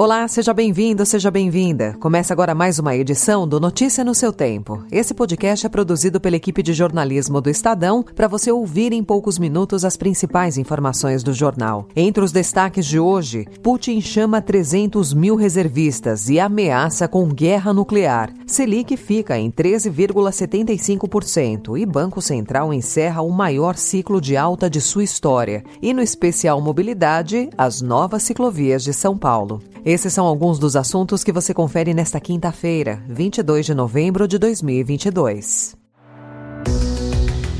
Olá, seja bem-vindo, seja bem-vinda. Começa agora mais uma edição do Notícia no seu Tempo. Esse podcast é produzido pela equipe de jornalismo do Estadão para você ouvir em poucos minutos as principais informações do jornal. Entre os destaques de hoje, Putin chama 300 mil reservistas e ameaça com guerra nuclear. Selic fica em 13,75% e Banco Central encerra o maior ciclo de alta de sua história. E no especial Mobilidade, as novas ciclovias de São Paulo. Esses são alguns dos assuntos que você confere nesta quinta-feira, 22 de novembro de 2022.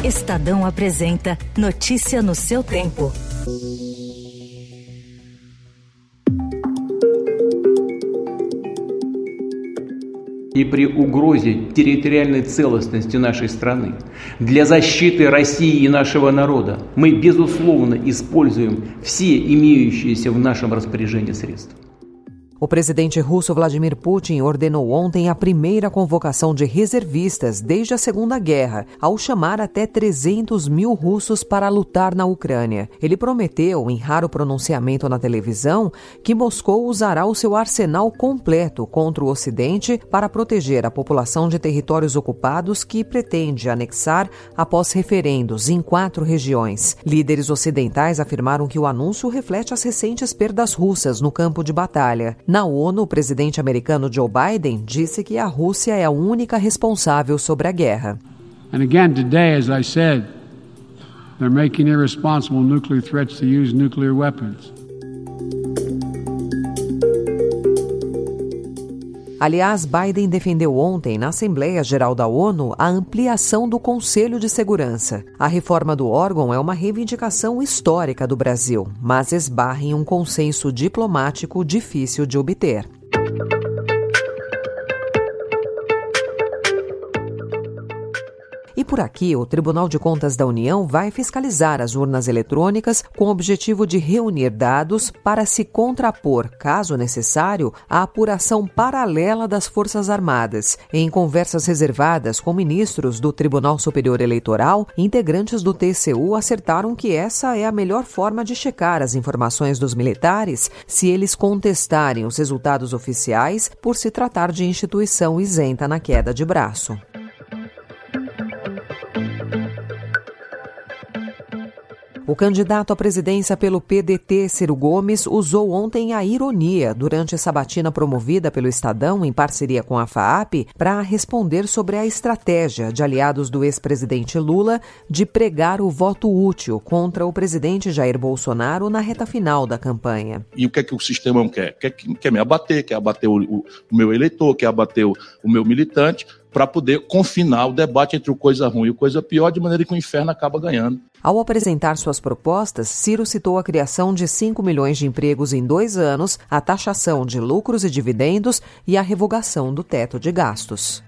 Estadão apresenta Notícia no seu tempo. и при угрозе территориальной целостности нашей страны, для защиты России и нашего народа мы, безусловно, используем все имеющиеся в нашем распоряжении средства. O presidente russo Vladimir Putin ordenou ontem a primeira convocação de reservistas desde a Segunda Guerra, ao chamar até 300 mil russos para lutar na Ucrânia. Ele prometeu, em raro pronunciamento na televisão, que Moscou usará o seu arsenal completo contra o Ocidente para proteger a população de territórios ocupados que pretende anexar após referendos em quatro regiões. Líderes ocidentais afirmaram que o anúncio reflete as recentes perdas russas no campo de batalha. Na ONU, o presidente americano Joe Biden disse que a Rússia é a única responsável sobre a guerra. And again today, as I said, they're making irresponsible nuclear threats to use nuclear weapons. Aliás, Biden defendeu ontem, na Assembleia Geral da ONU, a ampliação do Conselho de Segurança. A reforma do órgão é uma reivindicação histórica do Brasil, mas esbarra em um consenso diplomático difícil de obter. Por aqui, o Tribunal de Contas da União vai fiscalizar as urnas eletrônicas com o objetivo de reunir dados para se contrapor, caso necessário, à apuração paralela das Forças Armadas. Em conversas reservadas com ministros do Tribunal Superior Eleitoral, integrantes do TCU acertaram que essa é a melhor forma de checar as informações dos militares se eles contestarem os resultados oficiais por se tratar de instituição isenta na queda de braço. O candidato à presidência pelo PDT, Ciro Gomes, usou ontem a ironia durante a sabatina promovida pelo Estadão em parceria com a FAAP para responder sobre a estratégia de aliados do ex-presidente Lula de pregar o voto útil contra o presidente Jair Bolsonaro na reta final da campanha. E o que é que o sistema quer? Quer, quer me abater, quer abater o, o, meu eleitor, quer abater o, o meu militante para poder confinar o debate entre o coisa ruim e o coisa pior, de maneira que o inferno acaba ganhando. Ao apresentar suas propostas, Ciro citou a criação de 5 milhões de empregos em dois anos, a taxação de lucros e dividendos e a revogação do teto de gastos.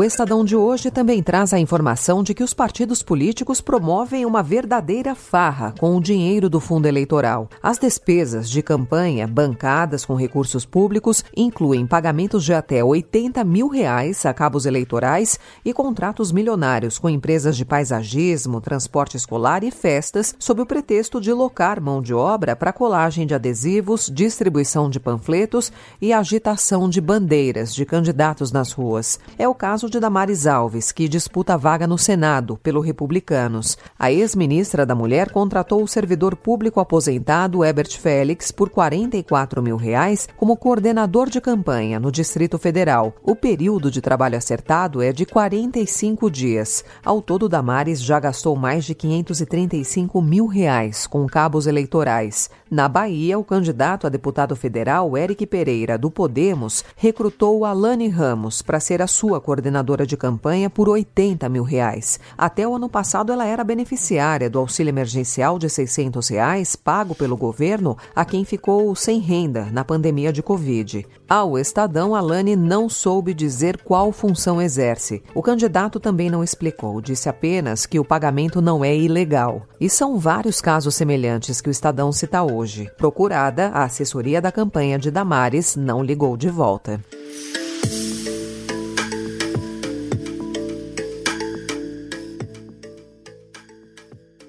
O Estadão de hoje também traz a informação de que os partidos políticos promovem uma verdadeira farra com o dinheiro do fundo eleitoral. As despesas de campanha bancadas com recursos públicos incluem pagamentos de até 80 mil reais a cabos eleitorais e contratos milionários com empresas de paisagismo, transporte escolar e festas, sob o pretexto de locar mão de obra para colagem de adesivos, distribuição de panfletos e agitação de bandeiras de candidatos nas ruas. É o caso de Damares Alves, que disputa a vaga no Senado pelo Republicanos. A ex-ministra da Mulher contratou o servidor público aposentado Ebert Félix por 44 mil reais como coordenador de campanha no Distrito Federal. O período de trabalho acertado é de 45 dias. Ao todo, Damares já gastou mais de 535 mil reais com cabos eleitorais. Na Bahia, o candidato a deputado federal Eric Pereira, do Podemos, recrutou Alane Ramos para ser a sua coordenadora coordenadora de campanha por 80 mil reais. Até o ano passado, ela era beneficiária do auxílio emergencial de 600 reais pago pelo governo a quem ficou sem renda na pandemia de Covid. Ao Estadão, Alane não soube dizer qual função exerce. O candidato também não explicou, disse apenas que o pagamento não é ilegal. E são vários casos semelhantes que o Estadão cita hoje. Procurada, a assessoria da campanha de Damares não ligou de volta.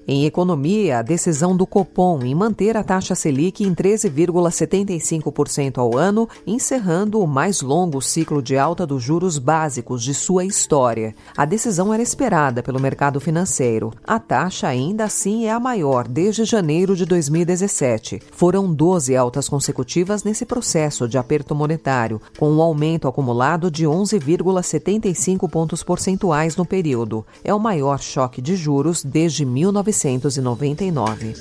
Em economia, a decisão do Copom em manter a taxa Selic em 13,75% ao ano, encerrando o mais longo ciclo de alta dos juros básicos de sua história. A decisão era esperada pelo mercado financeiro. A taxa ainda assim é a maior desde janeiro de 2017. Foram 12 altas consecutivas nesse processo de aperto monetário, com um aumento acumulado de 11,75 pontos percentuais no período. É o maior choque de juros desde 1900 1999.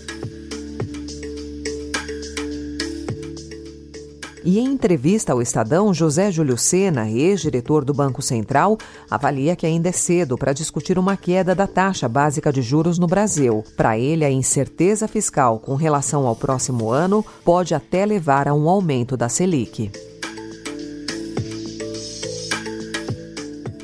E em entrevista ao Estadão, José Júlio Sena, ex-diretor do Banco Central, avalia que ainda é cedo para discutir uma queda da taxa básica de juros no Brasil. Para ele, a incerteza fiscal com relação ao próximo ano pode até levar a um aumento da Selic.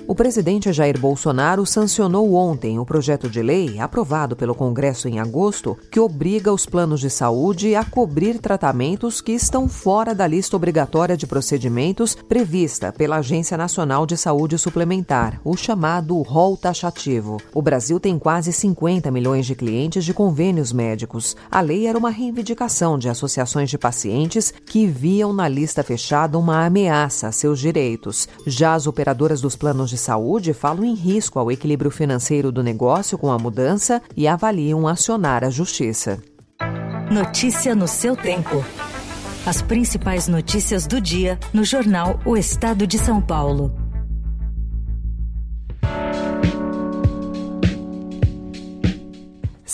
O presidente Jair Bolsonaro sancionou ontem o projeto de lei, aprovado pelo Congresso em agosto, que obriga os planos de saúde a cobrir tratamentos que estão fora da lista obrigatória de procedimentos prevista pela Agência Nacional de Saúde Suplementar, o chamado rol taxativo. O Brasil tem quase 50 milhões de clientes de convênios médicos. A lei era uma reivindicação de associações de pacientes que viam na lista fechada uma ameaça a seus direitos. Já as operadoras dos planos de de saúde falam em risco ao equilíbrio financeiro do negócio com a mudança e avaliam acionar a justiça. Notícia no seu tempo. As principais notícias do dia no jornal O Estado de São Paulo.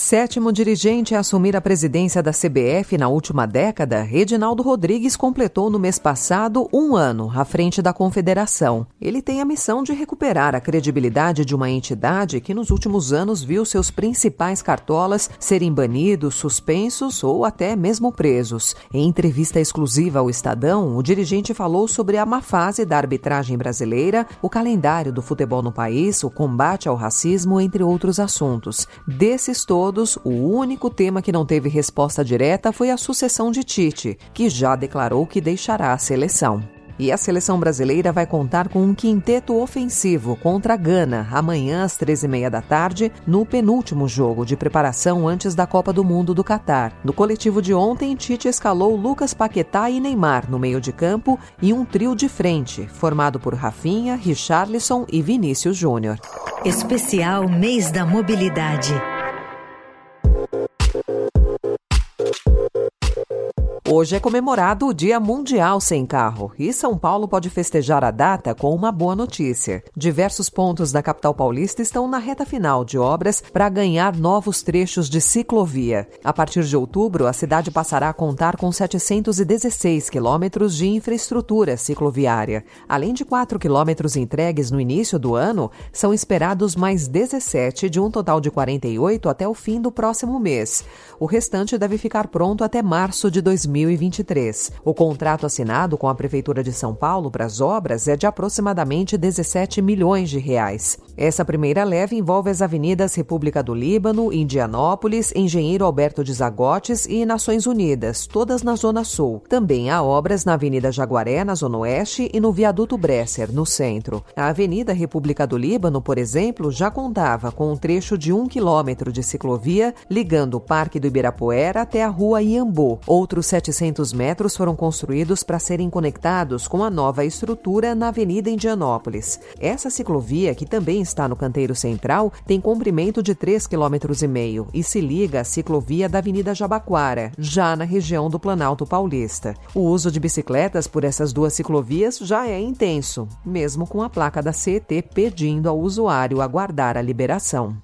Sétimo dirigente a assumir a presidência da CBF na última década, Reginaldo Rodrigues completou no mês passado um ano à frente da confederação. Ele tem a missão de recuperar a credibilidade de uma entidade que nos últimos anos viu seus principais cartolas serem banidos, suspensos ou até mesmo presos. Em entrevista exclusiva ao Estadão, o dirigente falou sobre a má fase da arbitragem brasileira, o calendário do futebol no país, o combate ao racismo, entre outros assuntos. Desses todos, todos, o único tema que não teve resposta direta foi a sucessão de Tite, que já declarou que deixará a seleção. E a seleção brasileira vai contar com um quinteto ofensivo contra a Gana, amanhã às 13h30 da tarde, no penúltimo jogo de preparação antes da Copa do Mundo do Catar. No coletivo de ontem, Tite escalou Lucas Paquetá e Neymar no meio de campo e um trio de frente, formado por Rafinha, Richarlison e Vinícius Júnior. Especial Mês da Mobilidade. Hoje é comemorado o Dia Mundial Sem Carro e São Paulo pode festejar a data com uma boa notícia. Diversos pontos da capital paulista estão na reta final de obras para ganhar novos trechos de ciclovia. A partir de outubro, a cidade passará a contar com 716 quilômetros de infraestrutura cicloviária. Além de 4 quilômetros entregues no início do ano, são esperados mais 17 de um total de 48 até o fim do próximo mês. O restante deve ficar pronto até março de 2020. 2023. O contrato assinado com a Prefeitura de São Paulo para as obras é de aproximadamente 17 milhões de reais. Essa primeira leve envolve as avenidas República do Líbano, Indianópolis, Engenheiro Alberto de Zagotes e Nações Unidas, todas na Zona Sul. Também há obras na Avenida Jaguaré, na Zona Oeste, e no Viaduto Bresser, no centro. A Avenida República do Líbano, por exemplo, já contava com um trecho de um quilômetro de ciclovia ligando o Parque do Ibirapuera até a Rua Iambu. Outros 700 metros foram construídos para serem conectados com a nova estrutura na Avenida Indianópolis. Essa ciclovia, que também está no canteiro central, tem comprimento de 3,5 km e se liga à ciclovia da Avenida Jabaquara, já na região do Planalto Paulista. O uso de bicicletas por essas duas ciclovias já é intenso, mesmo com a placa da CET pedindo ao usuário aguardar a liberação.